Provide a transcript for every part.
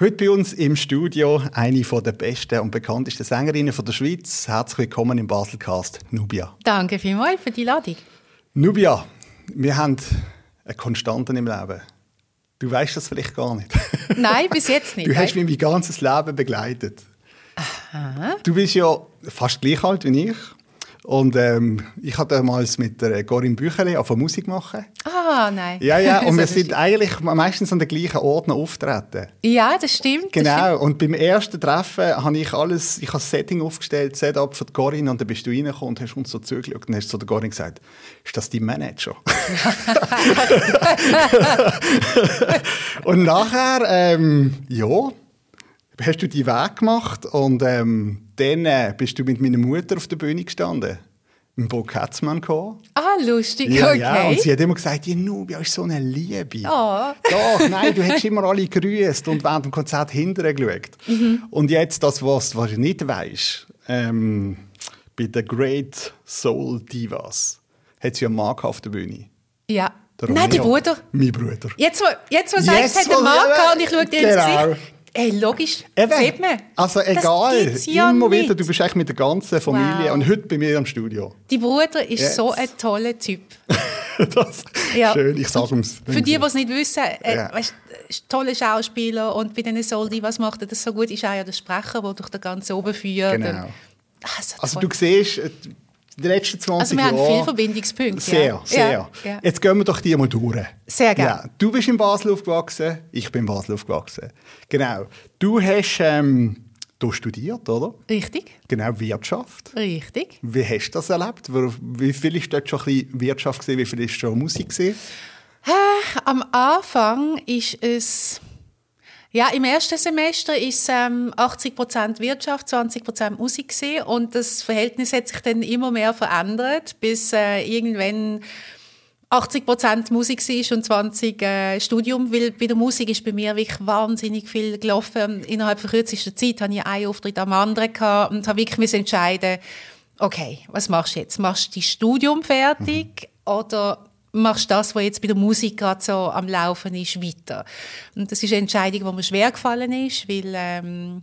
Heute bei uns im Studio eine der besten und bekanntesten Sängerinnen der Schweiz. Herzlich willkommen im Baselcast, Nubia. Danke vielmals für die Ladung. Nubia, wir haben eine Konstante im Leben. Du weißt das vielleicht gar nicht. Nein, bis jetzt nicht. Du hast mich mein ganzes Leben begleitet. Aha. Du bist ja fast gleich alt wie ich. Und ähm, ich hatte damals mit der Corinne Büchele auf Musik machen. Ah, nein. Ja, ja, und wir sind eigentlich meistens an den gleichen Orten auftreten. Ja, das stimmt. Genau, das stimmt. und beim ersten Treffen habe ich alles, ich habe das Setting aufgestellt, Setup für die Corinne, und dann bist du reingekommen und hast uns so zugeschaut und hast zu der Corinne gesagt, ist das dein Manager? und nachher, ähm, ja, hast du die Weg gemacht und ähm, dann äh, bist du mit meiner Mutter auf der Bühne gestanden. Im Bo Katzmann gekommen. Ah, lustig, ja, okay. Ja, und sie hat immer gesagt, die Nubia ist so eine Liebe. Oh. Doch, nein, du hättest immer alle grüßt und während dem Konzert hinterher geschaut. Mhm. Und jetzt das, was, was du nicht weißt, ähm, bei den Great Soul Divas hat sie einen Mann auf der Bühne. Ja. Nein, der Bruder. Mein Bruder. Jetzt, wo, jetzt, wo sagst, hat der Mann ja, und ich schaue dir genau. ins Gesicht. Ey, logisch, Eben. sieht man. Also egal, ja immer nicht. wieder, du bist echt mit der ganzen Familie wow. und heute bei mir im Studio. Die Bruder ist Jetzt. so ein toller Typ. das ja. Schön, ich sage es. Für die, die es nicht wissen, äh, ja. weißt, toller Schauspieler und bei diesen Soldi, was macht er das so gut, ist auch ja der Sprecher, der durch den ganzen oben führt. Genau. Also, also du siehst, äh, die letzten 20 also wir Jahre. haben viele Verbindungspunkte. Sehr, ja. sehr. Ja. Jetzt gehen wir doch die mal durch. Sehr gerne. Ja, du bist in Basel aufgewachsen, ich bin in Basel aufgewachsen. Genau. Du hast ähm, hier studiert, oder? Richtig. Genau, Wirtschaft. Richtig. Wie hast du das erlebt? Wie viel war dort schon ein bisschen Wirtschaft, wie viel war schon Musik? Gewesen? Am Anfang ist es ja, im ersten Semester ist ähm, 80% Wirtschaft, 20% Musik gewesen. und das Verhältnis hat sich dann immer mehr verändert, bis äh, irgendwann 80% Musik war und 20 äh, Studium, weil bei der Musik ist bei mir wirklich wahnsinnig viel gelaufen. Innerhalb von kürzester Zeit hatte ich einen Auftritt am anderen gehabt und habe wirklich entscheiden okay, was machst du jetzt? Machst du das Studium fertig mhm. oder machst das, was jetzt bei der Musik gerade so am Laufen ist, weiter. Und das ist eine Entscheidung, die mir schwer gefallen ist, weil ähm,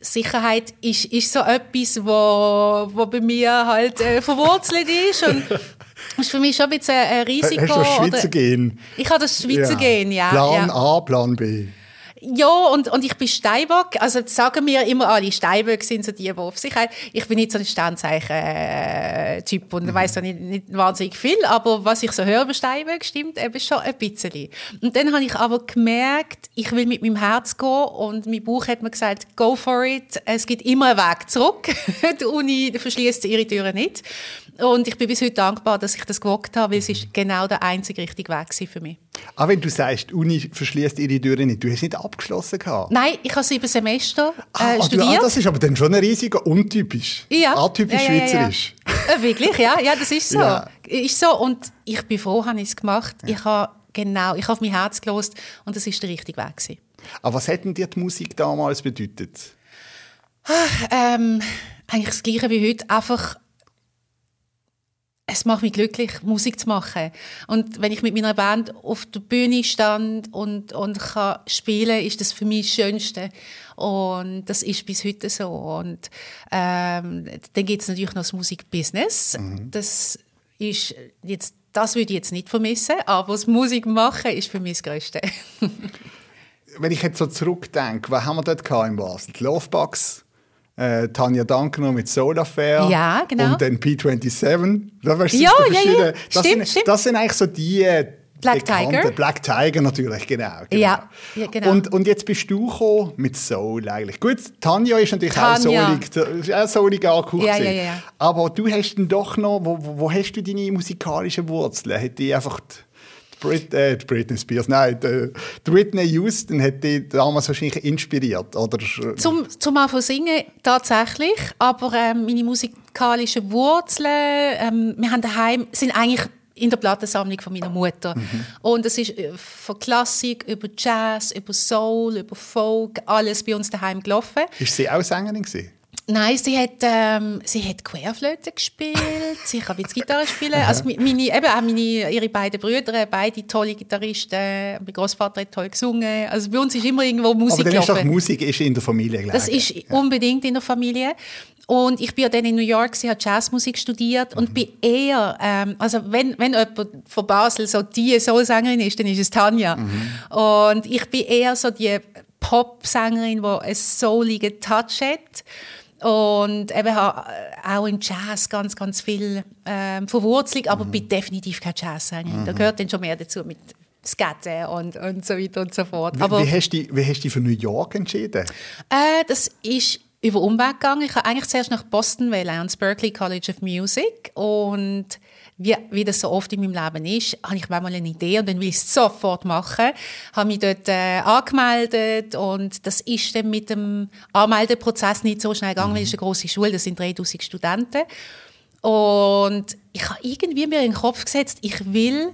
Sicherheit ist, ist so etwas, wo, wo bei mir halt äh, verwurzelt ist und das ist für mich schon ein bisschen ein Risiko. Hast du das Schweizer Gehen? Ich habe das Schweizer ja. Gehen, ja. Plan ja. A, Plan B. Ja, und, und ich bin Steinbock. Also sagen mir immer alle, Steinböcke sind so die, die auf sich haben. Ich bin nicht so ein Sternzeichen-Typ und mhm. weiss da nicht, nicht wahnsinnig viel, aber was ich so höre über Steinböcke stimmt eben schon ein bisschen. Und dann habe ich aber gemerkt, ich will mit meinem Herz gehen und mein Buch hat mir gesagt, go for it. Es gibt immer einen Weg zurück. die Uni verschließt ihre Türen nicht. Und ich bin bis heute dankbar, dass ich das gewagt habe, weil es ist genau der einzige richtige Weg für mich. Aber wenn du sagst, die Uni verschließt ihre Türen nicht, du hast nicht abgeschlossen gehabt? Nein, ich habe sieben Semester äh, ah, studiert. Du, ah, das ist aber dann schon ein riesiger untypisch. Ja. Atypisch ja, ja, ja, schweizerisch. Äh, wirklich, ja, ja, das ist so. Ist so. Und ich bin froh, habe ich es gemacht. Ich habe genau, ich habe mein Herz gelost und das ist der richtige Weg gewesen. Aber was hat denn dir die Musik damals bedeutet? Ach, ähm, eigentlich das Gleiche wie heute. Einfach es macht mich glücklich, Musik zu machen. Und wenn ich mit meiner Band auf der Bühne stand und, und kann spielen, ist das für mich das Schönste. Und das ist bis heute so. Und ähm, dann gibt es natürlich noch das Musikbusiness. Mhm. Das ist jetzt, das würde ich jetzt nicht vermissen, aber das Musik machen ist für mich das Größte. wenn ich jetzt so zurückdenke, was haben wir dort in Basel? Die Lovebox? Äh, Tanja Dankner mit Soul Affair ja, genau. und dann P27. Da ja, ja, ja. Das, stimmt, sind, stimmt. das sind eigentlich so die äh, Black Tiger. Black Tiger natürlich, genau. genau. Ja, ja, genau. Und, und jetzt bist du gekommen mit Soul eigentlich. Gut, Tanja ist natürlich Tanja. auch soulig, auch soulig angehaucht. Ja, ja, ja, Aber du hast dann doch noch, wo, wo hast du deine musikalischen Wurzeln? Hat die einfach... Die, Brit äh, Britney Spears, nein, die, die Whitney Houston hat dich damals wahrscheinlich inspiriert, oder? Zum, zum Anfang singen tatsächlich, aber ähm, meine musikalischen Wurzeln, ähm, wir haben daheim, sind eigentlich in der Plattensammlung von meiner Mutter. Mhm. Und es ist äh, von Klassik über Jazz, über Soul, über Folk, alles bei uns daheim gelaufen. Ist sie auch Sängerin gewesen? Nein, sie hat, ähm, sie hat Querflöte gespielt, sie kann jetzt Gitarre spielen. also meine, eben auch meine, ihre beiden Brüder, beide tolle Gitarristen. Mein Großvater hat toll gesungen. Also bei uns ist immer irgendwo Musik Aber dann ist doch Musik ist in der Familie gelegen. Das ist ja. unbedingt in der Familie. Und ich bin dann in New York, sie hat Jazzmusik studiert und mhm. bin eher, ähm, also wenn, wenn jemand von Basel so die Soulsängerin ist, dann ist es Tanja. Mhm. Und ich bin eher so die Pop-Sängerin, die einen souligen Touch hat. Und eben auch im Jazz ganz, ganz viel ähm, Verwurzelung, aber mhm. bin definitiv kein Jazzsängerin. Mhm. Da gehört dann schon mehr dazu mit Skaten und, und so weiter und so fort. Aber, wie, hast du, wie hast du dich für New York entschieden? Äh, das ist über Umweg gegangen. Ich habe eigentlich zuerst nach Boston wählen, ans Berklee College of Music und wie, wie das so oft in meinem Leben ist, habe ich manchmal eine Idee und dann will ich es sofort machen. Habe mich dort äh, angemeldet und das ist dann mit dem Anmeldeprozess nicht so schnell gegangen, mhm. weil es eine grosse Schule, das sind 3000 Studenten. Und ich habe irgendwie mir in den Kopf gesetzt, ich will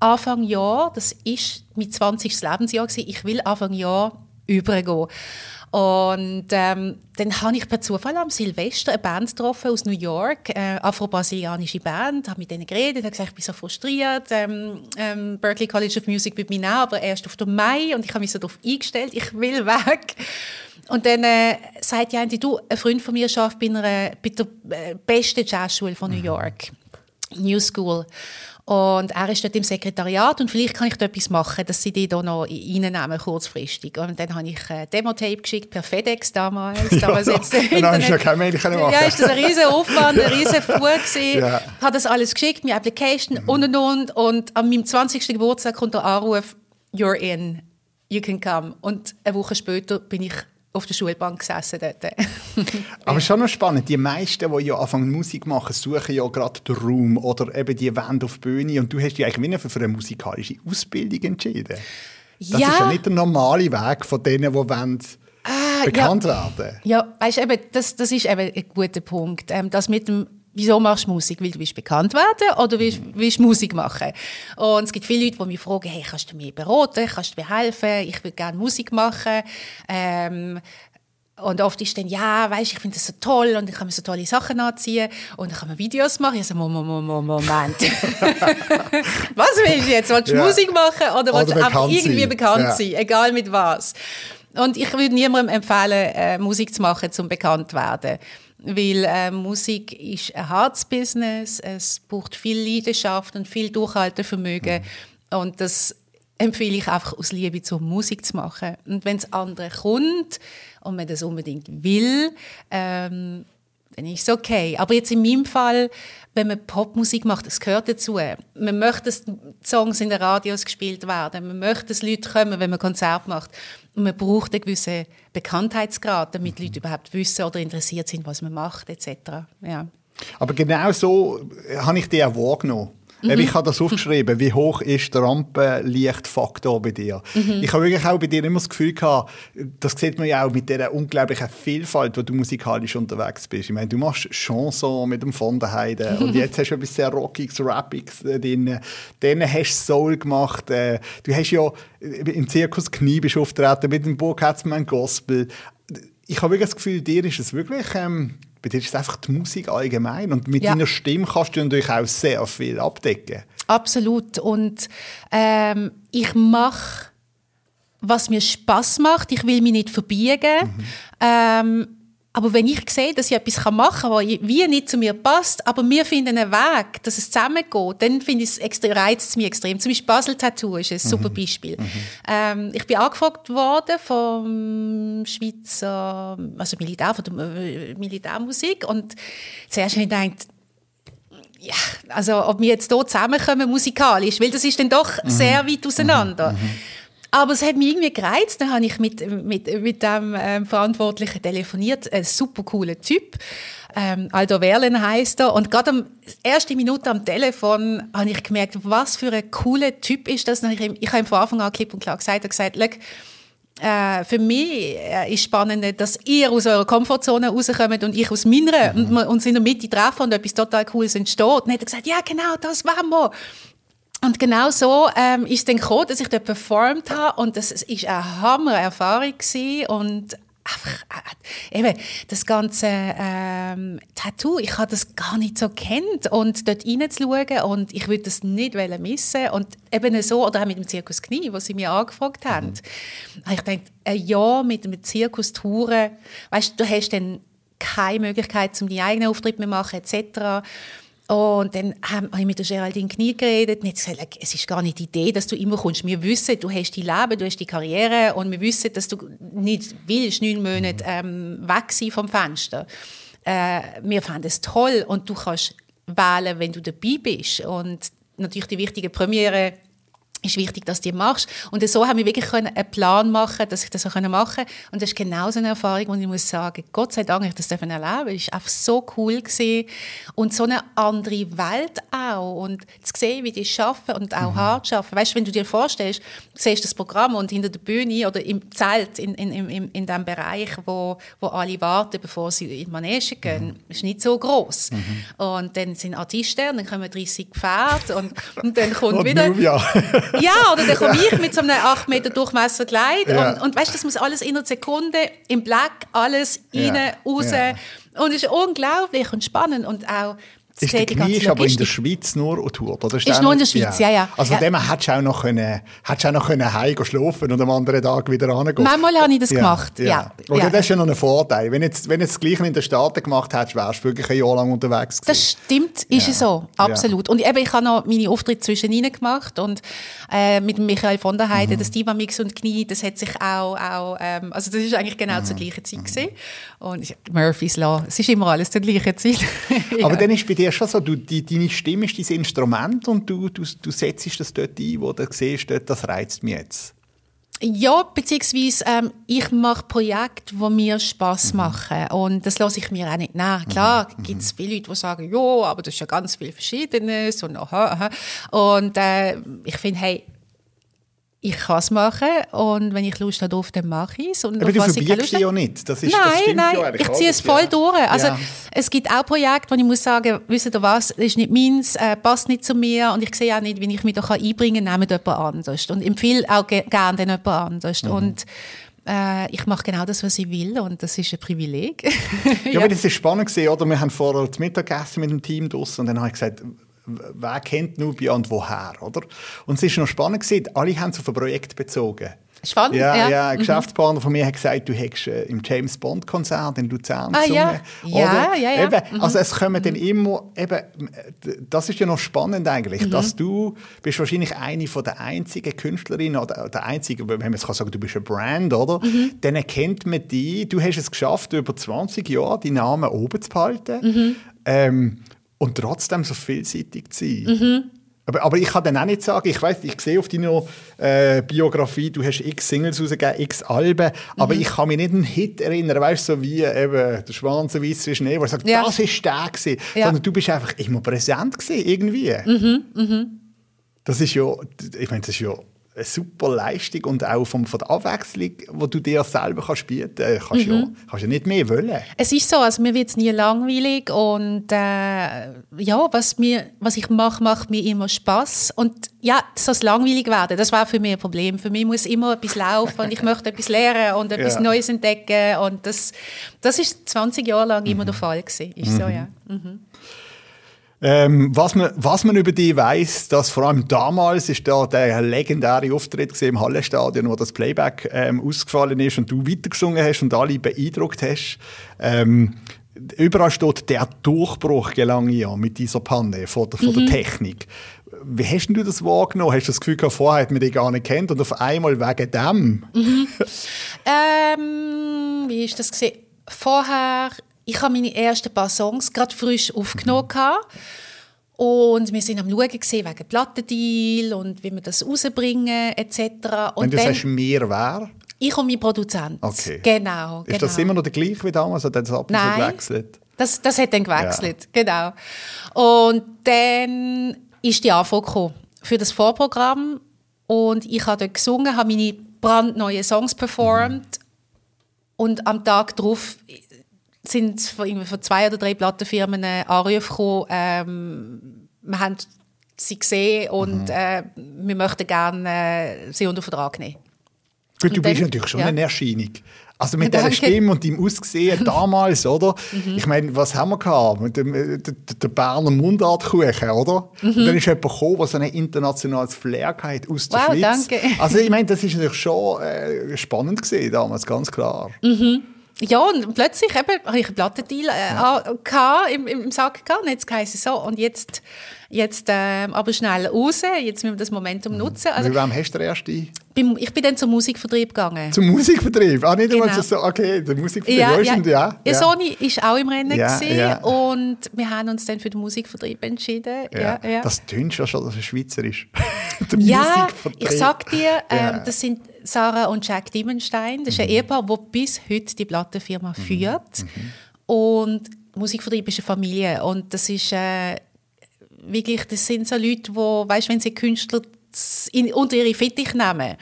Anfang Jahr, das ist mein 20. Lebensjahr gewesen, ich will Anfang Jahr übergehen. Und ähm, dann habe ich per Zufall am Silvester eine Band getroffen aus New York, äh, afro-brasilianische Band, habe mit denen geredet, habe gesagt, ich bin so frustriert, ähm, ähm, Berklee College of Music wird mich nehmen, aber erst auf den Mai und ich habe mich so darauf eingestellt, ich will weg. Und dann äh, sagt ja du, ein Freund von mir arbeitet bei, einer, bei der äh, besten Jazzschule von New mhm. York, New School. Und er ist dort im Sekretariat und vielleicht kann ich dort etwas machen, dass sie die da noch reinnehmen, kurzfristig. Und dann habe ich ein äh, Demo-Tape geschickt per FedEx damals. damals jetzt dann hast du ja keine Mail machen Ja, ist das ein riesen Aufwand, ein riesen Fuhr gewesen. Ja. Habe das alles geschickt, meine Application mhm. und und und. Und an meinem 20. Geburtstag kommt der Anruf, you're in, you can come. Und eine Woche später bin ich auf der Schulbank gesessen dort. Aber schon noch spannend, die meisten, die ja anfangen Musik machen, suchen ja gerade den Raum oder eben die Wand auf die Bühne und du hast dich eigentlich für eine musikalische Ausbildung entschieden. Das ja. ist ja nicht der normale Weg von denen, die wollen, ah, bekannt ja. werden. Ja, weißt, eben, das, das ist eben ein guter Punkt. Ähm, das mit dem wieso machst du Musik? Weil du willst bekannt werden oder willst, willst Musik machen? Und es gibt viele Leute, die mich fragen, hey, kannst du mir beraten, kannst du mir helfen, ich will gerne Musik machen. Ähm, und oft ist dann, ja, weißt, ich finde das so toll und ich kann mir so tolle Sachen anziehen und dann kann man Videos machen. Ich so, Moment, Moment. was willst du jetzt? Willst du ja. Musik machen oder, oder willst du einfach irgendwie sein. bekannt ja. sein? Egal mit was. Und ich würde niemandem empfehlen, äh, Musik zu machen, um bekannt zu werden weil äh, Musik ist ein Herzbusiness, es braucht viel Leidenschaft und viel Durchhaltevermögen mhm. und das empfehle ich einfach aus Liebe zur Musik zu machen. Und wenn es andere kommt und man das unbedingt will, ähm, dann ist es okay. Aber jetzt in meinem Fall, wenn man Popmusik macht, das gehört dazu. Man möchte, dass Songs in den Radios gespielt werden. Man möchte, dass Leute kommen, wenn man Konzert macht. Und man braucht einen gewissen Bekanntheitsgrad, damit mhm. Leute überhaupt wissen oder interessiert sind, was man macht, etc. Ja. Aber genau so habe ich die auch wahrgenommen. Mhm. Ich habe das aufgeschrieben, wie hoch ist der Rampenlichtfaktor bei dir. Mhm. Ich habe wirklich auch bei dir immer das Gefühl gehabt, das sieht man ja auch mit dieser unglaublichen Vielfalt, wo du musikalisch unterwegs bist. Ich meine, du machst Chanson mit dem von der Heide und jetzt hast du etwas sehr Rockiges, Rappiges drin. Dann hast du Soul gemacht. Äh, du hast ja im Zirkus Knie bist auftreten mit dem Burgherzmann Gospel. Ich habe wirklich das Gefühl, dir ist es wirklich ähm, bei dir ist es einfach die Musik allgemein und mit ja. deiner Stimme kannst du natürlich auch sehr viel abdecken. Absolut und ähm, ich mache was mir Spaß macht. Ich will mich nicht verbiegen. Mhm. Ähm, aber wenn ich sehe, dass ich etwas machen kann, was wie nicht zu mir passt, aber wir finden einen Weg, dass es zusammengeht, dann finde ich es extrem, reizt es mich extrem. Zum Beispiel Basel Tattoo ist ein mhm. super Beispiel. Mhm. Ähm, ich bin angefragt worden vom Schweizer, also Militär, von der äh, Militärmusik und zuerst habe ich gedacht, ja, also ob wir jetzt hier zusammenkommen musikalisch, weil das ist dann doch mhm. sehr weit auseinander. Mhm. Aber es hat mich irgendwie gereizt. Dann habe ich mit, mit, mit dem ähm, Verantwortlichen telefoniert. Ein super cooler Typ. Ähm, Aldo Werlen heißt er. Und gerade am erste Minute am Telefon habe ich gemerkt, was für ein cooler Typ ist das. Ich, ich habe ihm von Anfang an klipp und klar gesagt, er gesagt, äh, für mich äh, ist spannend, dass ihr aus eurer Komfortzone rauskommt und ich aus meiner mhm. und wir uns in der Mitte treffen und etwas total Cooles entsteht. Und dann hat er gesagt, ja genau, das wollen wir. Und genau so ähm, ist es dann gekommen, dass ich dort performt habe. Und das ist eine Hammer-Erfahrung und einfach, äh, eben, das ganze ähm, Tattoo, ich habe das gar nicht so kennt. Und dort reinzuschauen und ich würde das nicht missen. Und eben so, oder auch mit dem Zirkus Knie, wo sie mich angefragt haben, mhm. ich denke, ein Jahr mit einem Zirkus touren, weißt du, hast dann keine Möglichkeit, um die eigenen Auftritte zu machen, etc., und dann habe ich mit der Geraldine Knie geredet und hat gesagt, es ist gar nicht die Idee, dass du immer kommst. Wir wissen, du hast dein Leben, du hast die Karriere und wir wissen, dass du nicht willst, neun Monate ähm, weg sein vom Fenster. Äh, wir fanden es toll und du kannst wählen, wenn du dabei bist. Und natürlich die wichtige Premiere ist wichtig, dass du die machst. Und so haben wir wirklich einen Plan machen dass ich das so machen konnte. Und das ist genau so eine Erfahrung, und ich muss sagen, Gott sei Dank, ich das erleben durfte. Es war einfach so cool. Gewesen. Und so eine andere Welt auch. Und zu sehen, wie die arbeiten und auch mhm. hart arbeiten. Weißt du, wenn du dir vorstellst, du siehst das Programm und hinter der Bühne oder im Zelt, in, in, in, in dem Bereich, wo, wo alle warten, bevor sie in die Manege gehen, mhm. ist nicht so groß. Mhm. Und dann sind Artisten, und dann kommen 30 Pferde und, und dann kommt wieder... Ja, oder dann komme ich mit so einem 8 Meter Durchmesser Kleid ja. und, und weißt, das muss alles in einer Sekunde im Black, alles rein, ja. raus. Ja. Und es ist unglaublich und spannend und auch ist der Knie ist aber in der Schweiz nur getourt, oder? Ist, ist nur in der Schweiz, ja, ja. ja. Also ja. dem hättest du auch noch können, hättest auch noch können heim schlafen und am anderen Tag wieder hingehen. Manchmal habe ich das ja. gemacht, ja. Oder das ist ja noch ein Vorteil. Wenn du jetzt, wenn jetzt das Gleiche in den Staaten gemacht hättest, wärst du wirklich ein Jahr lang unterwegs gewesen. Das stimmt, ist es so, absolut. Und eben, ich habe noch meine Auftritte zwischendrin gemacht und äh, mit Michael von der Heide, mhm. das Diva Mix und Knie, das hat sich auch, auch ähm, also das ist eigentlich genau mhm. zur gleichen Zeit mhm. gesehen. Und Murphy's Law, es ist immer alles zur gleichen Zeit. Aber dann ist bei dir schon so, du, die deine Stimme ist dein Instrument und du, du, du setzt das dort ein, wo du siehst, dort, das reizt mich jetzt. Ja, beziehungsweise ähm, ich mache Projekte, die mir Spass mhm. machen und das lasse ich mir auch nicht nach. Klar mhm. gibt es viele Leute, die sagen, ja, aber das ist ja ganz viel Verschiedenes und aha, aha. Und äh, ich finde, hey, ich kann es machen und wenn ich Lust habe, dann mache ich es. Aber du verbiegst dich ja nicht. Das ist, nein, das nein, ja ich ziehe es voll ja. durch. Also, ja. Es gibt auch Projekte, wo ich muss sagen, wisst ihr was, das ist nicht meins, äh, passt nicht zu mir und ich sehe auch nicht, wie ich mich da einbringen kann, nehmt jemand anders. Und empfehle auch ge gerne jemand anders. Mhm. Und äh, ich mache genau das, was ich will und das ist ein Privileg. ja, ja, aber das ist spannend gesehen, oder? Wir haben vorher das Mittagessen mit dem Team draussen und dann habe ich gesagt, wer kennt Nubia und woher, oder? Und es ist noch spannend gewesen, alle haben es auf ein Projekt bezogen. Spannend, ja. Ja, ja ein mhm. Geschäftspartner von mir hat gesagt, du hättest äh, im James Bond Konzert in Luzern ah, gesungen. Ja, ja, ja. ja. Eben, mhm. Also es kommen dann immer, eben, das ist ja noch spannend eigentlich, mhm. dass du bist wahrscheinlich eine von der einzigen Künstlerinnen oder der einzige, wenn man jetzt kann sagen, du bist eine Brand, oder? Mhm. Dann erkennt man dich, du hast es geschafft, über 20 Jahre die Namen oben zu behalten. Mhm. Ähm, und trotzdem so vielseitig zu sein. Mhm. Aber, aber, ich kann dann auch nicht sagen, ich weiß, ich sehe auf deiner äh, Biografie, du hast x Singles rausgegeben, x Alben, aber mhm. ich kann mich nicht an einen Hit erinnern, weißt du, so wie eben der Schwanz weiße Schnee, wo ich sage, ja. das ist der gewesen. Ja. Sondern du bist einfach immer präsent gewesen, irgendwie. Mhm. Mhm. Das ist ja, ich meine, das ist ja eine super Leistung und auch vom, von der Abwechslung, die du dir selber kannst bieten kannst, kannst, mhm. ja, kannst ja nicht mehr wollen. Es ist so, also mir wird es nie langweilig und äh, ja, was, mir, was ich mache, macht mir immer Spaß und ja, das langweilig werden, das war für mich ein Problem. Für mich muss immer etwas laufen und ich möchte etwas lernen und etwas ja. Neues entdecken und das, das ist 20 Jahre lang immer mhm. der Fall gewesen. Ist mhm. so, ja. Mhm. Ähm, was, man, was man über dich weiß, dass vor allem damals ist da der legendäre Auftritt im Hallenstadion, wo das Playback ähm, ausgefallen ist und du weitergesungen hast und alle beeindruckt hast. Ähm, überall steht der Durchbruch gelang ja mit dieser Panne von der, von der mhm. Technik. Wie hast du das wahrgenommen? Hast du das Gefühl, vorher hat man dich gar nicht kennt und auf einmal wegen dem? Mhm. ähm, wie ist das gesehen? Vorher ich habe meine ersten paar Songs gerade frisch aufgenommen. Mhm. Und wir sind am Schauen gewesen, wegen Plattendeal und wie wir das rausbringen etc. Und Wenn du dann, sagst, mir wer? Ich und mein Produzent. Okay. Genau, Ist das genau. immer noch der gleiche wie damals oder hat das ab und zu gewechselt? Das, das hat dann gewechselt, ja. genau. Und dann ist die Anfrage für das Vorprogramm und ich habe dort gesungen, habe meine brandneuen Songs performt mhm. und am Tag darauf sind von, von zwei oder drei Plattenfirmen Anrufe gekommen, ähm, wir haben sie gesehen und mhm. äh, wir möchten gerne äh, sie unter Vertrag nehmen. Gut, du bist natürlich schon ja. eine Erscheinung. Also mit dieser Stimme und dem Aussehen damals, oder? Mhm. Ich meine, was haben wir gehabt? Mit dem, äh, der, der Berner Mundartkuchen, oder? Mhm. Und dann ist jemand gekommen, der so ein internationales Flair hatte aus der wow, Schweiz. Danke. Also ich meine, das ist natürlich schon äh, spannend gewesen damals, ganz klar. Mhm. Ja, und plötzlich eben, habe ich einen Plattendeal äh, ja. im, im Sack gehabt und jetzt heisst es so, und jetzt, jetzt äh, aber schnell raus, jetzt müssen wir das Momentum mhm. nutzen. Also, Mit wem hast du den ersten? ich bin dann zum Musikvertrieb gegangen. Zum Musikvertrieb? Ah, nicht einmal genau. so, okay, der Musikvertrieb, ja, ja. ja. ja. Sony war auch im Rennen ja, ja. und wir haben uns dann für den Musikvertrieb entschieden. Ja. Ja, Das tönt schon, dass er schweizerisch der ja, ich sag dir, ähm, das sind Sarah und Jack Diemenstein. Das ist ein mhm. Ehepaar, das bis heute die Plattenfirma mhm. führt. Mhm. Und Musikvertrieb ist eine Familie und das ist äh, wirklich, das sind so Leute, wo, weißt, wenn sie Künstler in, unter ihre Fittich nehmen,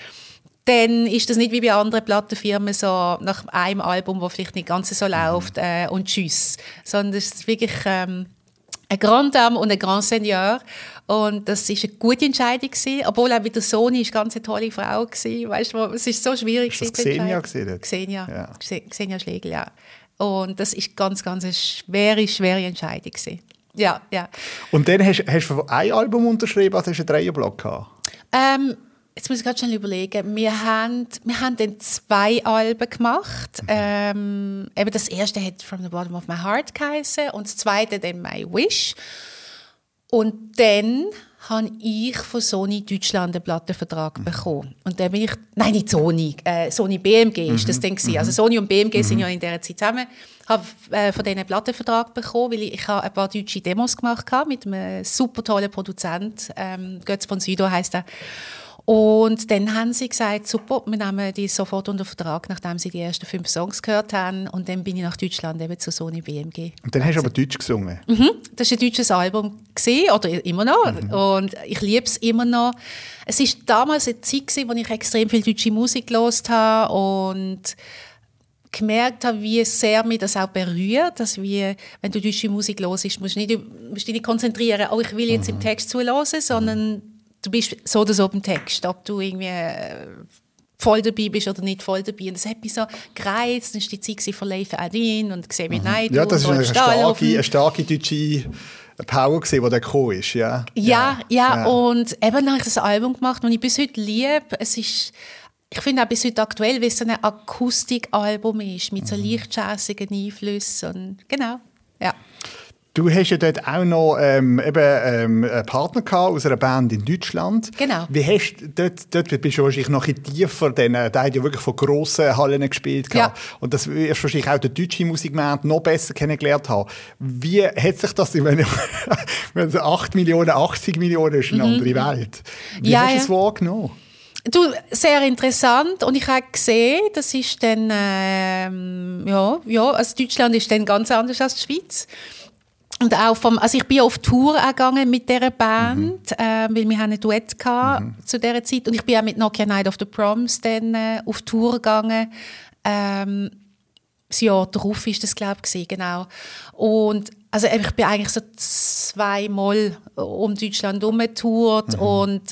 dann ist das nicht wie bei anderen Plattenfirmen so nach einem Album, wo vielleicht nicht ganz so läuft äh, und tschüss, sondern es ist wirklich ähm, ein Grand Dame und ein Grand Seigneur und das ist eine gute Entscheidung gewesen, obwohl auch mit der Sony ist ganz eine tolle Frau gewesen, weißt du, es ist so schwierig ist das Xenia gesehen? Xenia, ja. Xenia Schlegel, ja. Und das ist ganz, ganz eine schwere, schwere Entscheidung gewesen. Ja, ja. Und dann hast, hast du ein Album unterschrieben, also hast du einen Dreierblock gehabt? Ähm, jetzt muss ich gerade schnell überlegen. Wir haben, wir haben dann zwei Alben gemacht. Mhm. Ähm, eben das erste hat From the Bottom of My Heart geheißen und das zweite dann My Wish. Und dann habe ich von Sony Deutschland einen Plattenvertrag mhm. bekommen. Und dann bin ich, nein, nicht Sony, äh, Sony BMG mhm. ist das dann gewesen. Also mhm. Sony und BMG mhm. sind ja in dieser Zeit zusammen. Ich habe äh, von denen einen Plattenvertrag bekommen, weil ich, ich habe ein paar deutsche Demos gemacht habe mit einem super tollen Produzent, ähm, Götz von Südo heißt er. Und dann haben sie gesagt, super, wir nehmen die sofort unter Vertrag, nachdem sie die ersten fünf Songs gehört haben. Und dann bin ich nach Deutschland eben zu Sony BMG. Und dann hast du aber Deutsch gesungen? Mhm, das war ein deutsches Album, gewesen, oder immer noch. Mhm. Und ich liebe es immer noch. Es war damals eine Zeit, gewesen, wo ich extrem viel deutsche Musik gehört habe und gemerkt habe, wie sehr mich das auch berührt, dass wir, wenn du deutsche Musik hörst, musst du nicht, musst dich nicht konzentrieren, oh, ich will jetzt mhm. im Text zulassen, sondern du bist so oder so beim Text, ob du irgendwie äh, voll dabei bist oder nicht voll dabei. Und das hat mich so gereizt. Dann war die Zeit von Leif Adin und gesehen, wie mhm. nein, Ja, das ist eine starke, eine starke deutsche Power gesehen, die da gekommen ist, ja. Ja, ja, ja. und eben dann habe ich das Album gemacht, das ich bis heute liebe. Es ist, ich finde auch bis heute aktuell, weil es ein Akustikalbum ist, mit so mhm. leicht jazzigen Einflüssen. Und, genau, ja. Du hast ja dort auch noch ähm, eben, ähm, einen Partner gehabt aus einer Band in Deutschland. Genau. Wie hast dort, dort bist du wahrscheinlich noch ein tiefer, denn der hat ja wirklich von grossen Hallen gespielt. Ja. Und das wirst du wahrscheinlich auch den deutschen Musikmarkt noch besser kennengelernt haben. Wie hat sich das, wenn, wenn 8 Millionen, 80 Millionen ist eine mhm. andere Welt. Wie ja, hast du das ja. wahrgenommen? Du, sehr interessant und ich habe gesehen, das ist dann, ähm, ja, ja, also Deutschland ist dann ganz anders als die Schweiz. Und auch vom, also ich bin auf Tour gegangen mit dieser Band, mhm. äh, weil wir ein Duett mhm. zu dieser Zeit. Und ich bin auch mit Nokia Night of the Proms dann äh, auf Tour gegangen. Ähm, das Jahr darauf war das, glaube ich, genau. Und also ich bin eigentlich so zweimal um Deutschland herumgetourt mhm. und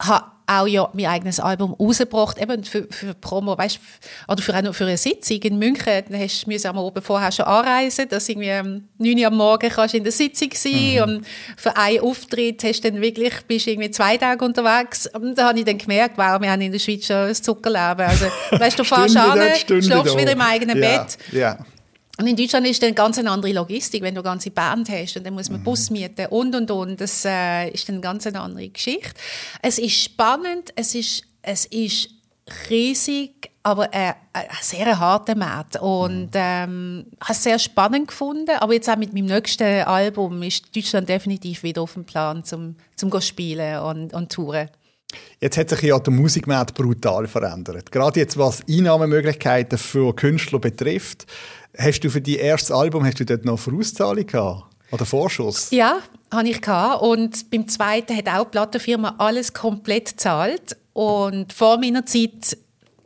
habe auch ja mein eigenes Album rausgebracht, eben für, für Promo, weißt, oder für, auch für eine Sitzung in München, dann hast, musst du am Abend vorher schon anreisen, dass irgendwie am 9 Uhr am Morgen kannst du in der Sitzung sein mhm. und für einen Auftritt hast du dann wirklich, bist irgendwie zwei Tage unterwegs und da habe ich dann gemerkt, wow, wir haben in der Schweiz schon ein Zuckerleben, also weißt du, fährst an, schlafst wieder im eigenen ja. Bett ja. Und in Deutschland ist dann eine ganz andere Logistik, wenn du eine ganze Band hast und dann muss man mhm. Bus mieten und und und. Das äh, ist dann eine ganz andere Geschichte. Es ist spannend, es ist, es ist riesig, aber äh, ein sehr harter Markt. Und mhm. ähm, habe es sehr spannend gefunden. Aber jetzt auch mit meinem nächsten Album ist Deutschland definitiv wieder auf dem Plan, zum, zum spielen und, und touren. Jetzt hat sich ja der Musikmarkt brutal verändert. Gerade jetzt, was Einnahmemöglichkeiten für Künstler betrifft. Hast du für dein erstes Album hast du dort noch Vorauszahlung gehabt? Oder Vorschuss? Ja, habe ich gehabt. Und beim zweiten hat auch die Plattenfirma alles komplett gezahlt. Und vor meiner Zeit,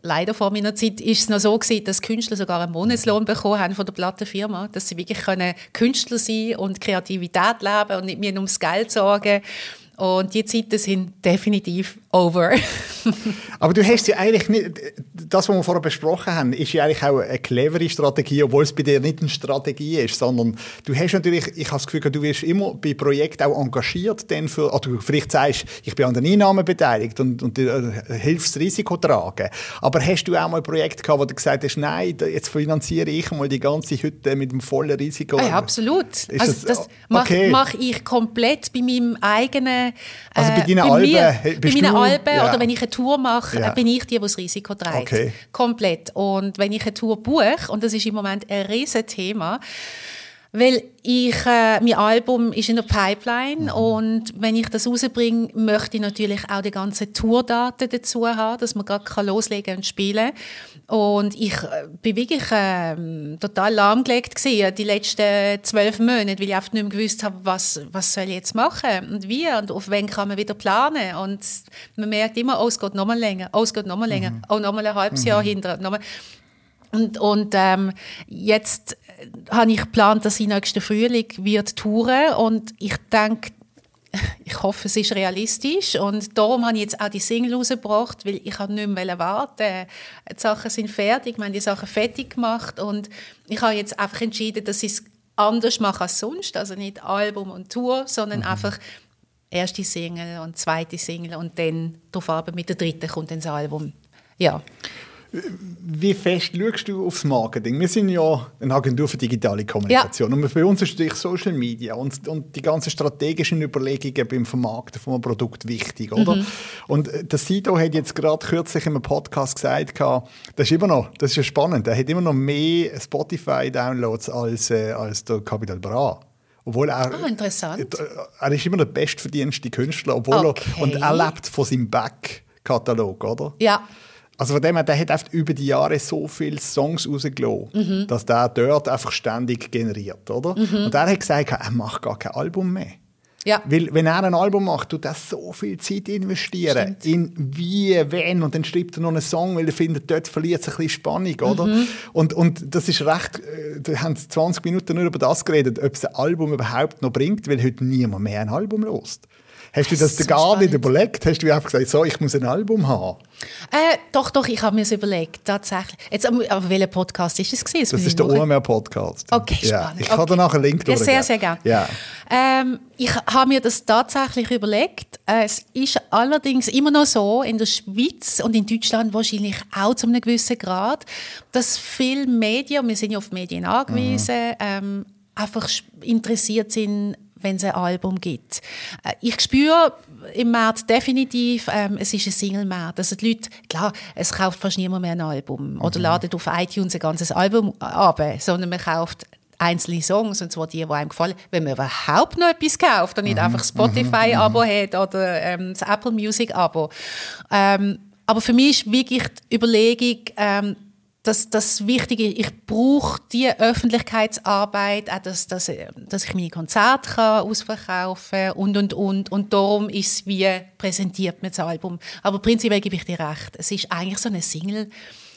leider vor meiner Zeit, ist es noch so gewesen, dass Künstler sogar einen Monatslohn bekommen haben von der Plattenfirma, dass sie wirklich können Künstler sein und Kreativität leben und nicht mehr ums Geld sorgen. Und die Zeiten sind definitiv over. Aber du hast ja eigentlich nicht, das, was wir vorher besprochen haben, ist ja eigentlich auch eine clevere Strategie, obwohl es bei dir nicht eine Strategie ist, sondern du hast natürlich, ich habe das Gefühl, du wirst immer bei Projekten auch engagiert, denn für, oder du vielleicht sagst, ich bin an den Einnahmen beteiligt und, und äh, hilfst das Risiko tragen. Aber hast du auch mal ein Projekt gehabt, wo du gesagt hast, nein, jetzt finanziere ich mal die ganze Hütte mit dem vollen Risiko? Ja, absolut. also das, das okay. mache mach ich komplett bei meinem eigenen also bei deinen bei Alben? Mir, bei meinen Alben ja. oder wenn ich eine Tour mache, ja. bin ich die, die das Risiko trägt. Okay. Komplett. Und wenn ich eine Tour buche, und das ist im Moment ein riesen Thema, weil ich, äh, mein Album ist in der Pipeline mhm. und wenn ich das rausbringe, möchte ich natürlich auch die ganzen Tourdaten dazu haben, dass man gerade loslegen und spielen Und ich äh, bin wirklich äh, total lahmgelegt gewesen, die letzten zwölf Monate, weil ich einfach nicht mehr gewusst habe, was, was soll ich jetzt machen und wie und auf wen kann man wieder planen. Und man merkt immer, oh, es geht noch mal länger, oh, es geht noch mal länger, mhm. oh, noch mal ein halbes mhm. Jahr hinter. Und, und ähm, jetzt habe ich geplant, dass ich nächsten Frühling wird touren und ich denke, ich hoffe, es ist realistisch und darum habe ich jetzt auch die Single rausgebracht, weil ich nicht mehr warten Die Sachen sind fertig, wir haben die Sachen fertig gemacht und ich habe jetzt einfach entschieden, dass ich es anders mache als sonst, also nicht Album und Tour, sondern mhm. einfach erste Single und zweite Single und dann darauf mit der dritten kommt dann das Album. Ja. Wie fest schaust du aufs Marketing? Wir sind ja eine Agentur für digitale Kommunikation. Ja. Und bei uns ist natürlich Social Media und, und die ganzen strategischen Überlegungen beim Vermarkten von einem Produkt wichtig, oder? Mhm. Und äh, der Sido hat jetzt gerade kürzlich in einem Podcast gesagt, das ist immer noch, das ist ja spannend, er hat immer noch mehr Spotify-Downloads als, äh, als der Capital Bra. Obwohl er, ah, interessant. Äh, er ist immer der bestverdienste Künstler, obwohl okay. er, und er lebt von seinem Back-Katalog, oder? Ja. Also von dem her, der hat einfach über die Jahre so viele Songs rausgelassen, mhm. dass der dort einfach ständig generiert, oder? Mhm. Und er hat gesagt, er macht gar kein Album mehr. Ja. Weil, wenn er ein Album macht, tut er so viel Zeit investieren. Stimmt. In wie, wenn. Und dann schreibt er noch einen Song, weil er findet, dort verliert es ein bisschen Spannung, oder? Mhm. Und, und das ist recht, äh, da haben 20 Minuten nur über das geredet, ob es ein Album überhaupt noch bringt, weil heute niemand mehr ein Album lost. Hast du das, das so gar spannend. nicht überlegt? Hast du einfach gesagt, so, ich muss ein Album haben? Äh, doch, doch, ich habe mir es überlegt, tatsächlich. Jetzt, aber welcher Podcast ist es gewesen? Das, ist der OMR-Podcast. Okay, spannend. Ja, ich okay. kann dir nachher einen Link ja, Sehr, sehr gerne. Ja. Ähm, ich habe mir das tatsächlich überlegt. Äh, es ist allerdings immer noch so, in der Schweiz und in Deutschland wahrscheinlich auch zu einem gewissen Grad, dass viele Medien, wir sind ja auf Medien angewiesen, mhm. ähm, einfach interessiert sind wenn es ein Album gibt. Äh, ich spüre im März definitiv, ähm, es ist ein Single-März. Also die Leute, klar, es kauft fast niemand mehr ein Album mhm. oder ladet auf iTunes ein ganzes Album ab, sondern man kauft einzelne Songs, und zwar die, die einem gefallen. Wenn man überhaupt noch etwas kauft und nicht mhm. einfach Spotify-Abo mhm. hat oder ähm, das Apple Music-Abo. Ähm, aber für mich ist wirklich die Überlegung, ähm, das, das Wichtige, ich brauche die Öffentlichkeitsarbeit, auch dass, dass, dass ich meine Konzerte kann ausverkaufen kann und, und, und. Und darum ist es, wie präsentiert man das Album. Aber prinzipiell gebe ich dir recht. Es ist eigentlich so eine Single-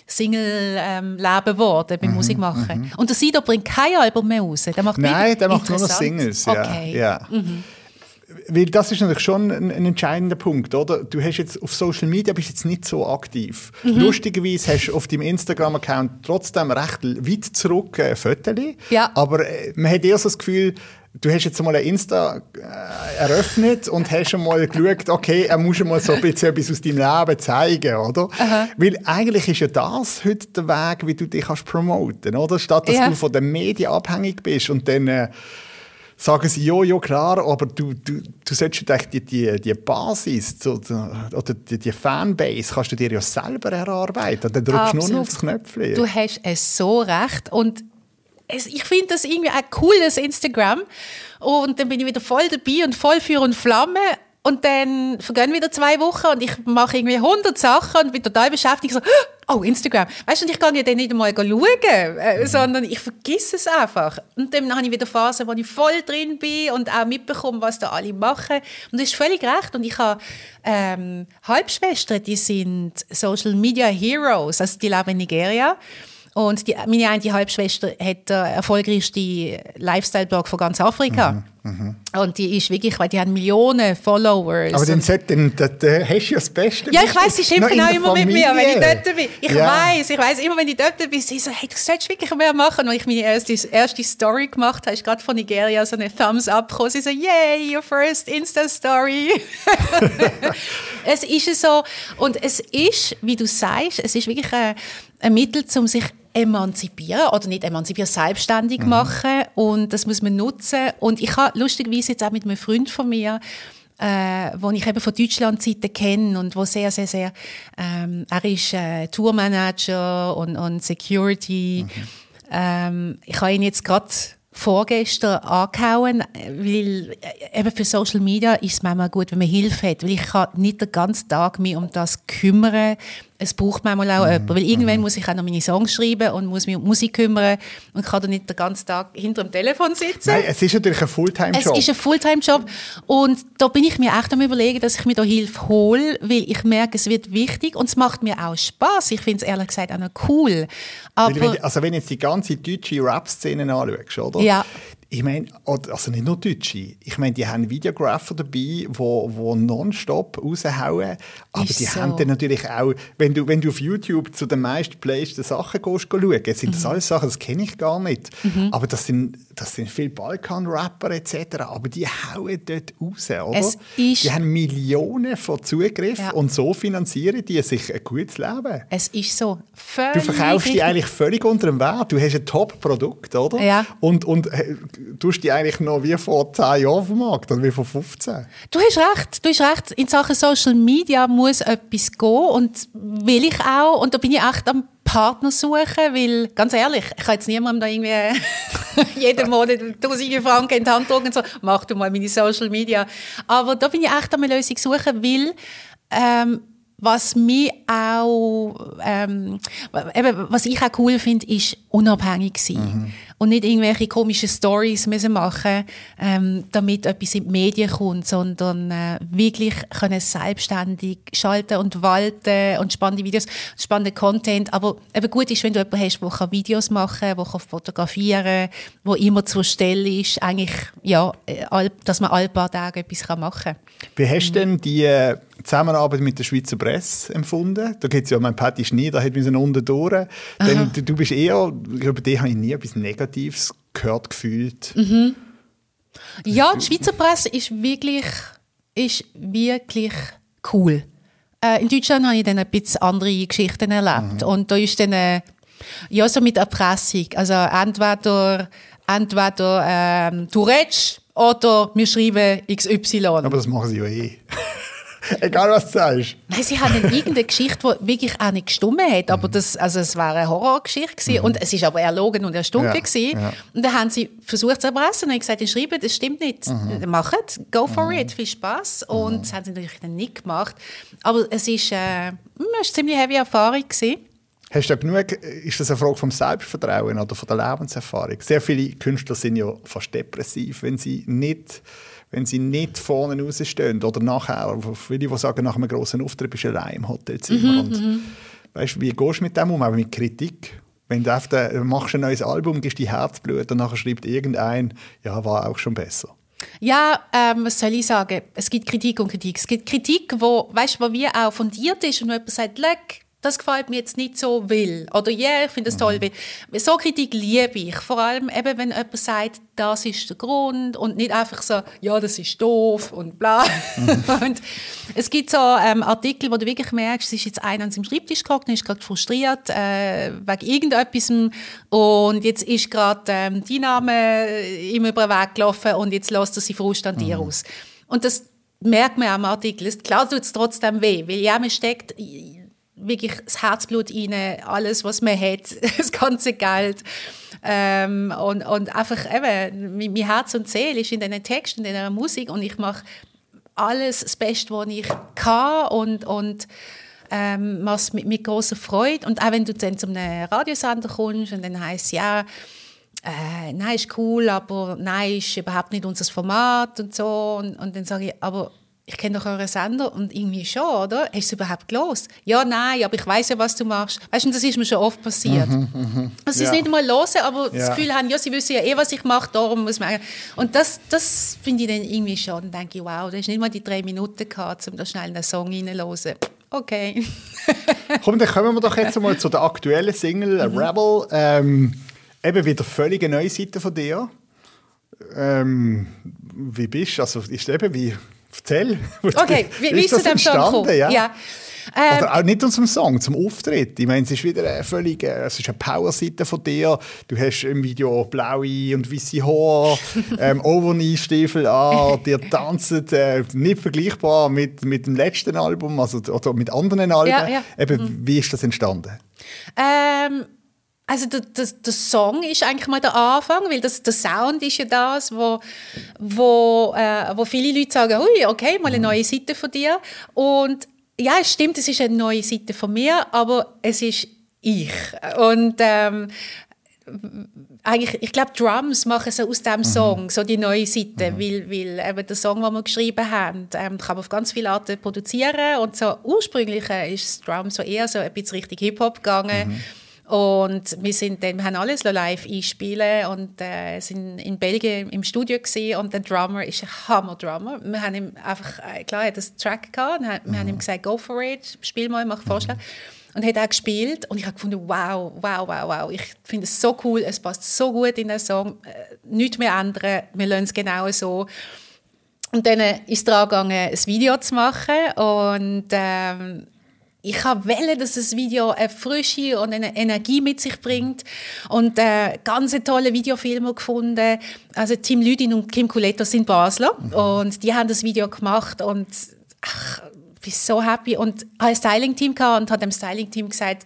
Single-Leben ähm, geworden beim mhm, Musikmachen. Mhm. Und der Sido bringt kein Album mehr raus. Der macht Nein, der macht nur noch Singles. Ja. Okay. Ja. Mhm weil das ist natürlich schon ein, ein, entscheidender Punkt, oder? Du hast jetzt auf Social Media bist jetzt nicht so aktiv. Mhm. Lustigerweise hast du auf deinem Instagram-Account trotzdem recht weit zurück äh, Fotos. Ja. Aber äh, man hat eher so das Gefühl, du hast jetzt mal ein Insta äh, eröffnet und hast schon mal geschaut, okay, er muss schon mal so ein bisschen etwas aus deinem Leben zeigen, oder? Aha. Weil eigentlich ist ja das heute der Weg, wie du dich kannst promoten, oder? Statt dass ja. du von den Medien abhängig bist und dann äh, sagen sie, ja, ja, klar, aber du, du, du solltest die, die, die Basis oder die, die Fanbase kannst du dir ja selber erarbeiten. Dann drückst du nur noch aufs Knöpfchen. Du hast es so recht und es, ich finde das irgendwie ein cooles Instagram und dann bin ich wieder voll dabei und voll für und Flamme und dann vergehen wieder zwei Wochen und ich mache irgendwie 100 Sachen und bin total beschäftigt. So, oh, Instagram. Weißt du, und ich kann ja dann nicht einmal schauen, äh, mhm. sondern ich vergesse es einfach. Und dann habe ich wieder Phasen, wo ich voll drin bin und auch mitbekomme, was da alle machen. Und das ist völlig recht. Und ich habe ähm, Halbschwestern, die sind Social Media Heroes, also die leben in Nigeria. Und die, meine eine Halbschwester hat den erfolgreichsten Lifestyle-Blog von ganz Afrika. Mhm. Mhm. Und die ist wirklich, weil die haben Millionen Followers. Aber dann, sollte, dann, dann, dann hast du ja das Beste. Ja, ich weiß, sie schimpfen auch immer Familie. mit mir, wenn ich dort bin. Ich ja. weiß, ich weiß immer, wenn ich dort bin, sie so, hey, du solltest wirklich mehr machen. Und ich meine erste, erste Story gemacht habe, ist gerade von Nigeria so eine Thumbs up gekommen. Sie so, yay, your first Insta-Story. es ist so, und es ist, wie du sagst, es ist wirklich ein, ein Mittel, um sich emanzipieren oder nicht emanzipieren, selbstständig mhm. machen und das muss man nutzen und ich habe lustigerweise jetzt auch mit einem Freund von mir äh, wo ich eben von Deutschland Seite kenne und wo sehr, sehr, sehr, ähm, er ist äh, Tourmanager und, und Security. Mhm. Ähm, ich habe ihn jetzt gerade vorgestern angehauen, weil äh, eben für Social Media ist es manchmal gut, wenn man Hilfe hat, weil ich kann nicht den ganzen Tag mich um das kümmern es braucht manchmal auch mhm. jemanden, weil irgendwann mhm. muss ich auch noch meine Songs schreiben und muss mich um Musik kümmern und kann dann nicht den ganzen Tag hinter dem Telefon sitzen. Nein, es ist natürlich ein Fulltime-Job. Es ist ein Fulltime-Job und da bin ich mir echt am überlegen, dass ich mir da Hilfe hole, weil ich merke, es wird wichtig und es macht mir auch Spaß. Ich finde es ehrlich gesagt auch noch cool. Aber wenn, also wenn du jetzt die ganze deutsche Rap-Szene anschaust, oder? Ja ich meine, also nicht nur Deutsche, ich meine, die haben Videographer dabei, wo, wo nonstop raushauen, aber ist die so. haben dann natürlich auch, wenn du, wenn du auf YouTube zu den meisten Sachen gehst, schauen, sind mhm. das alles Sachen, das kenne ich gar nicht, mhm. aber das sind, das sind viele Balkan-Rapper etc., aber die hauen dort raus, oder? die haben Millionen von Zugriff ja. und so finanzieren die sich ein gutes Leben. Es ist so. Völlig du verkaufst dich eigentlich völlig unter dem Wert, du hast ein Top-Produkt, oder? Ja. Und, und äh, tust dich eigentlich noch wie vor 10 Jahren vermarkten oder wie vor 15. Du hast recht, du hast recht. In Sachen Social Media muss etwas gehen und will ich auch. Und da bin ich echt am Partner suchen, weil, ganz ehrlich, ich kann jetzt niemandem da irgendwie jeden Monat 1000 Franken in die Hand drücken und so, mach du mal meine Social Media. Aber da bin ich echt am Lösung suchen, weil ähm, was mich auch, ähm, eben, was ich auch cool finde, ist unabhängig sein. Mhm. Und nicht irgendwelche komischen Stories müssen machen, ähm, damit etwas in die Medien kommt, sondern äh, wirklich können selbstständig schalten und walten und spannende Videos, spannende Content. Aber eben gut ist, wenn du jemanden hast, der Videos machen kann, der fotografieren kann, der immer zur Stelle ist, eigentlich, ja, äh, dass man alle paar Tage etwas machen kann. Wie hast du denn die äh, Zusammenarbeit mit der Schweizer Presse empfunden? Da gibt es ja, mein Patti Schnee, da hat man unten durch. Denn du, bist eher, über dich habe ich nie etwas Negatives gehört, gefühlt. Mhm. Ja, die Schweizer Presse ist wirklich, ist wirklich cool. Äh, in Deutschland habe ich dann ein bisschen andere Geschichten erlebt. Mhm. Und da ist dann, äh, ja, so mit Erpressung. Also entweder, entweder ähm, du redest oder wir schreiben XY. Aber das machen sie ja eh. Egal, was du sagst. Nein, sie haben irgendeine Geschichte, die wirklich auch nicht gestummen hat. Aber mhm. das, also es war eine Horrorgeschichte. Mhm. Und es ist aber erlogen und erstunken. Ja, ja. Und dann haben sie versucht zu erpressen und haben gesagt, schreiben, das stimmt nicht. Mhm. Macht, go for mhm. it, viel Spaß. Und mhm. das haben sie natürlich dann nicht gemacht. Aber es ist, äh, es war eine ziemlich heavy Erfahrung. Gewesen. Hast du genug, ist das eine Frage vom Selbstvertrauen oder von der Lebenserfahrung? Sehr viele Künstler sind ja fast depressiv, wenn sie nicht, wenn sie nicht vorne rausstehen oder nachher. Viele, die sagen, nach einem grossen Auftritt bist du allein im Hotelzimmer. Mhm, und, mhm. weißt, wie gehst du mit dem um, auch mit Kritik? Wenn du einfach, machst ein neues Album, gibst die Herzblut und nachher schreibt irgendein, ja, war auch schon besser. Ja, ähm, was soll ich sagen? Es gibt Kritik und Kritik. Es gibt Kritik, wo, weißt, wo wie auch fundiert ist und wo jemand sagt, leck, das gefällt mir jetzt nicht so will. Oder ja, yeah, ich finde das toll. Mhm. So Kritik liebe ich. Vor allem eben, wenn jemand sagt, das ist der Grund und nicht einfach so, ja, das ist doof und bla. Mhm. und es gibt so ähm, Artikel, wo du wirklich merkst, es ist jetzt einer an seinem Schreibtisch gehockt und ist gerade frustriert äh, wegen irgendetwas und jetzt ist gerade ähm, die Name ihm über den Weg gelaufen und jetzt lässt er sie Frust an dir mhm. aus. Und das merkt man am Artikel. Klar tut es trotzdem weh, weil ja, man steckt wirklich das Herzblut rein, alles, was man hat, das ganze Geld. Ähm, und, und einfach eben, mein Herz und Seele ist in diesen Texten, in dieser Musik und ich mache alles das Beste, was ich kann und, und ähm, mache mit, mit großer Freude. Und auch wenn du dann zu einem Radiosender kommst und dann heisst ja, äh, nein, ist cool, aber nein, ist überhaupt nicht unser Format und so. Und, und dann sage ich, aber ich kenne doch euren Sender und irgendwie schon, oder? Hast du es überhaupt gelost? Ja, nein, aber ich weiß ja, was du machst. Weißt du, das ist mir schon oft passiert. Mhm, mh. Also, ja. nicht mal hören, aber ja. das Gefühl haben, ja, sie wissen ja eh, was ich mache, darum muss man... Und das, das finde ich dann irgendwie schon, dann denke ich, wow, da hast nicht mal die drei Minuten gehabt, um da schnell einen Song reinzuhören. Okay. Komm, dann kommen wir doch jetzt mal zu der aktuellen Single, mhm. Rebel. Ähm, eben wieder völlig eine neue Seite von dir. Ähm, wie bist du? Also, ist eben wie Erzähl. Okay, wie, wie ist, Song gekommen? Ja. ja. Ähm, Oder auch nicht zum Song, zum Auftritt. Ich meine, es ist wieder eine völlig, es ist eine Power-Seite von dir. Du hast im Video blaue und weiße Haare, ähm, Overknee-Stiefel an, dir tanzen, äh, nicht vergleichbar mit, mit dem letzten Album, also, oder mit anderen Alben. Ja, ja. Eben, mhm. Wie ist das entstanden? Ähm also der, der, der, Song ist eigentlich mal der Anfang, weil das, der Sound ist ja das, wo, wo, äh, wo viele Leute sagen, Ui, okay, mal eine mhm. neue Seite von dir. Und ja, es stimmt, es ist eine neue Seite von mir, aber es ist ich. Und ähm, eigentlich, ich glaube, Drums machen so aus diesem mhm. Song so die neue Seite, mhm. weil, weil eben der Song, den wir geschrieben haben, ähm, kann man auf ganz viele Arten produzieren und so ursprünglich äh, ist Drum so eher so ein bisschen richtig Hip-Hop gegangen. Mhm und wir, sind dann, wir haben alles live einspielen und äh, sind in Belgien im Studio gesehen und der Drummer ist ein Hammer-Drummer. Wir haben ihm einfach, äh, klar, er hat das Track gehabt, wir mhm. haben ihm gesagt, go for it, spiel mal, mach Vorschlag. Mhm. Und er hat auch gespielt und ich habe gefunden, wow, wow, wow, wow. Ich finde es so cool, es passt so gut in den Song. Äh, nichts mehr ändern, wir lassen es genau so. Und dann ist es daran gegangen, ein Video zu machen und ähm, ich habe wählen, dass das Video eine Frische und eine Energie mit sich bringt und äh, ganz tolle Videofilme gefunden. Also Tim Lüdin und Kim Culetto sind Basler mhm. und die haben das Video gemacht und ach, ich bin so happy und habe ein Styling-Team gehabt und habe dem Styling-Team gesagt,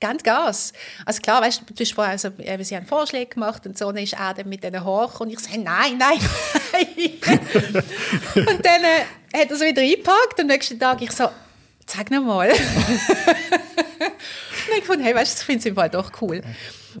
ganz Gas. Also klar, weißt du, du vorher, also, eben, sie haben Vorschläge gemacht und so, dann ist er dann mit denen hoch und ich sage, nein, nein, nein. und dann äh, hat er es wieder eingepackt und am nächsten Tag ich so, Sag nochmal. und ich fand, hey, weißt du, ich finde es im Fall doch cool.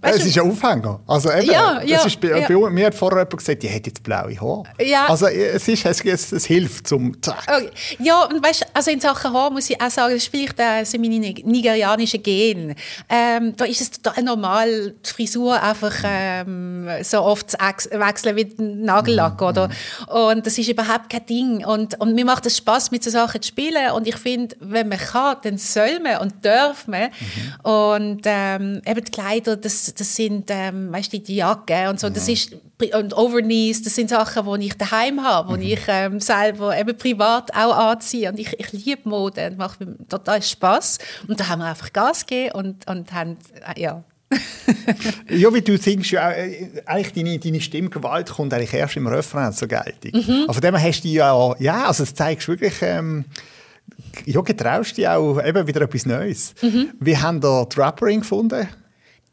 Weißt es ist ein Aufhänger. Also eben, ja, ja, ist bei, ja. bei, mir hat vorher jemand gesagt, die hätte jetzt blaue Haare. Ja. Also es, ist, es, es, es hilft zum okay. Ja, und weißt, also in Sachen Haar muss ich auch sagen, das ist vielleicht äh, sind meine nigerianischen Gen. Ähm, da ist es total normal, die Frisur einfach ähm, so oft zu wechseln wie Nagellack, mhm. oder? Und das ist überhaupt kein Ding. Und, und mir macht es Spaß mit so Sachen zu spielen. Und ich finde, wenn man kann, dann soll man und darf man. Mhm. Und ähm, eben die Kleider, das das, sind, ähm, weißt du, die Jacke und so, das ist, und Overknees, das sind Sachen, die ich daheim habe, die mhm. ich ähm, selber eben privat auch anziehe und ich, ich liebe Mode und macht mir total Spaß und da haben wir einfach Gas gegeben und, und haben, äh, ja, ja, wie du singst, ja, äh, eigentlich deine, deine Stimmgewalt kommt eigentlich erst im Refrain zur Geltung. Mhm. Also von dem hast du ja, ja, also das zeigst wirklich, ähm, ja, getraust dich auch eben wieder etwas Neues. Mhm. Wie haben da die Rapperin gefunden?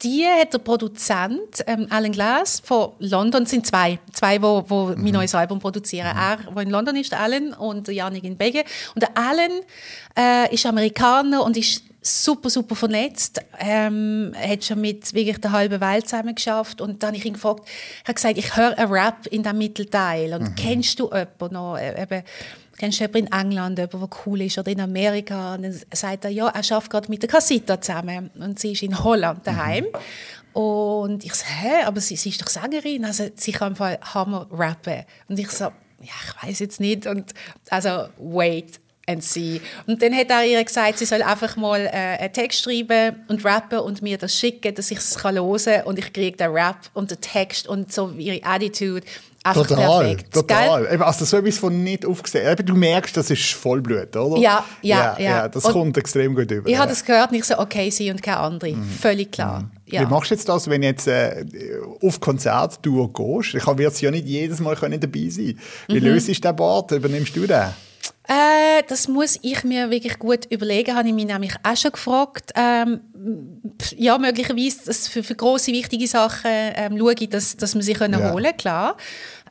Die hat der Produzent ähm, Alan Glass von London, sind zwei, zwei, wo, wo mhm. mein neues Album produzieren. Mhm. Er, der in London ist, Alan, und Janik in Belgien. Und der Alan äh, ist Amerikaner und ist super, super vernetzt. Ähm, er hat schon mit wirklich der halben Welt zusammen geschafft. Und dann habe ich ihn gefragt, er hat gesagt, ich höre einen Rap in dem Mittelteil. Und mhm. kennst du jemanden noch? Äh, eben, kennst du jemanden in England, jemanden, der cool ist, oder in Amerika? Und dann sagt er, ja, er arbeitet gerade mit der Cassita zusammen. Und sie ist in Holland daheim. Mhm. Und ich so, hä, aber sie, sie ist doch Sängerin, also sie kann im Fall Hammer rappen. Und ich so, ja, ich weiß jetzt nicht. Und also, wait and see. Und dann hat er ihr gesagt, sie soll einfach mal äh, einen Text schreiben und rappen und mir das schicken, dass ich es hören kann und ich kriege den Rap und den Text und so ihre Attitude Einfach total, perfekt. total. Eben, also so etwas von nicht aufgesehen. Du merkst, das ist Vollblut, oder? Ja, ja, ja. ja. das und kommt extrem gut über. Ich ja. habe das gehört und ich so, okay, sie und keine andere. Mhm. Völlig klar. Mhm. Ja. Wie machst du jetzt das, wenn du jetzt äh, auf Konzert du gehst? Ich werde ja nicht jedes Mal können dabei sein Wie mhm. löst du den Bart? Übernimmst du den? Äh, das muss ich mir wirklich gut überlegen, habe ich mich nämlich auch schon gefragt. Ähm, ja, möglicherweise dass für, für grosse, wichtige Sachen ähm, schaue ich, dass, dass man sie können ja. holen klar.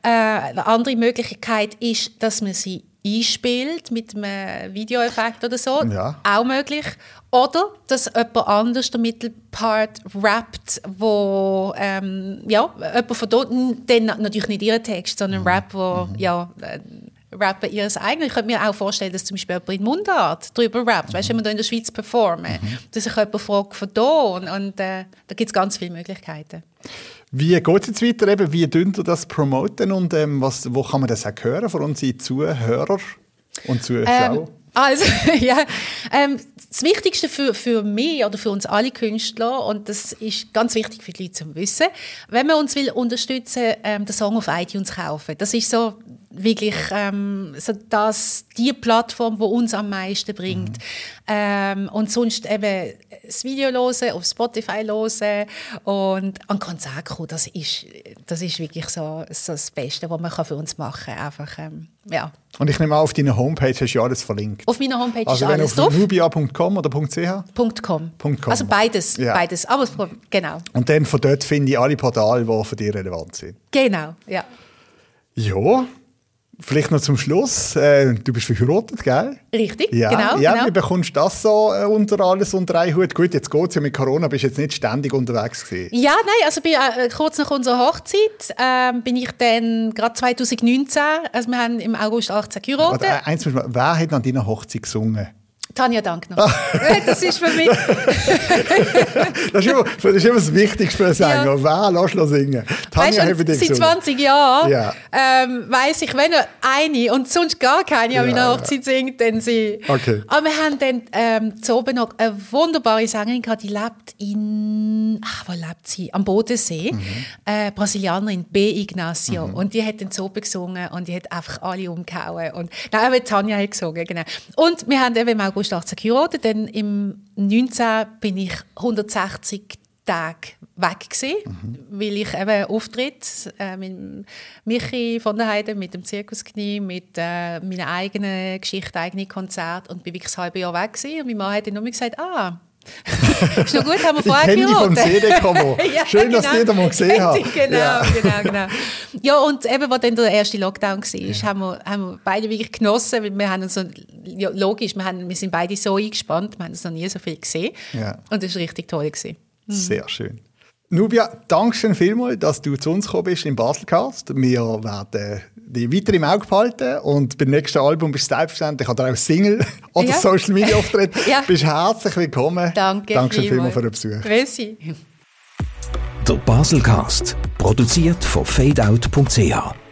Äh, eine andere Möglichkeit ist, dass man sie einspielt mit einem Videoeffekt oder so. Ja. Auch möglich. Oder dass jemand anders den Mittelpart rappt, wo ähm, ja, jemand von dort, dann natürlich nicht ihren Text, sondern mhm. Rap, wo mhm. ja, äh, rappen ihr eigenes. Ich könnte mir auch vorstellen, dass zum Beispiel jemand in Mundart darüber rappt. Mhm. Weißt du, wenn wir hier in der Schweiz performen, mhm. dass sich jemand fragt von da und, und äh, da gibt es ganz viele Möglichkeiten. Wie geht es jetzt weiter? Eben, wie dünnt ihr das promoten und ähm, was, wo kann man das auch hören von unseren Zuhörern und Zuschauern? Ähm, also, ja, ähm, das Wichtigste für, für mich oder für uns alle Künstler, und das ist ganz wichtig für die Leute zu wissen, wenn man uns will unterstützen, ähm, den Song auf iTunes kaufen. Das ist so wirklich ähm, so das, die Plattform, die uns am meisten bringt. Mhm. Ähm, und sonst eben das Video hören, auf Spotify hören und an Konzert kommen, das ist, das ist wirklich so, so das Beste, was man für uns machen kann. Einfach, ähm, ja. Und ich nehme an, auf deiner Homepage hast du alles verlinkt. Auf meiner Homepage also ist alles drauf. Also nubia.com oder .ch? .com. .com. Also beides, ja. beides. Aber genau. Und dann von dort finde ich alle Portale, die für dich relevant sind. Genau, ja. Ja, Vielleicht noch zum Schluss. Äh, du bist verheiratet, gell? Richtig, ja. genau. Ja, genau. wie bekommst du das so äh, unter alles unter einen Hut? Gut, jetzt geht es ja mit Corona, bist du jetzt nicht ständig unterwegs gewesen. Ja, nein, also bin, äh, kurz nach unserer Hochzeit äh, bin ich dann gerade 2019, also wir haben im August 18 geheiratet. Also, eins, wer hat an deiner Hochzeit gesungen? Tanja Dankner. das ist für mich. das, ist immer, das ist immer das Wichtigste für Sänger. Ja. Wer lässt du singen? Tanja weißt, hat Seit 20 Jahren ja. ähm, weiss ich, wenn eine und sonst gar keine an meiner Hochzeit singt, dann sie. Okay. Aber wir haben dann ähm, zu oben noch eine wunderbare Sängerin gehabt, die lebt in. Ach, wo lebt sie? Am Bodensee. Mhm. Äh, Brasilianerin, B. Ignacio. Mhm. Und die hat dann zu oben gesungen und die hat einfach alle umgehauen. Und, nein, aber Tanja hat gesungen, genau. Und wir haben eben im August 18 geheiratet, dann im 19 bin ich 160 Tage weg gewesen, mhm. weil ich eben Auftritt äh, mit Michi von der Heide, mit dem Zirkusknie, mit äh, meiner eigenen Geschichte, eigenen Konzert und bin wirklich ein halbes Jahr weg gewesen. und mein Mann hat dann nur gesagt, ah, noch gut, haben wir vorher die vom CD-Kombo. ja, Schön, genau. dass das mal gesehen habt. genau, ja. genau, genau. Ja, und eben, als dann der erste Lockdown war, ja. haben, wir, haben wir beide wirklich genossen, weil wir haben uns so, ja, logisch, wir, haben, wir sind beide so eingespannt, wir haben uns noch nie so viel gesehen. Ja. Und das war richtig toll. Gewesen. Mhm. Sehr schön. Nubia, danke schön vielmals, dass du zu uns gekommen bist im Baselcast. Wir werden dich weiter im Auge behalten und beim nächsten Album bist du selbstverständlich oder auch Single oder ja. Social Media Auftritt. ja. Bist herzlich willkommen. Danke, Danke schön vielmals für den Besuch. Merci. Der Baselcast, produziert von fadeout.ch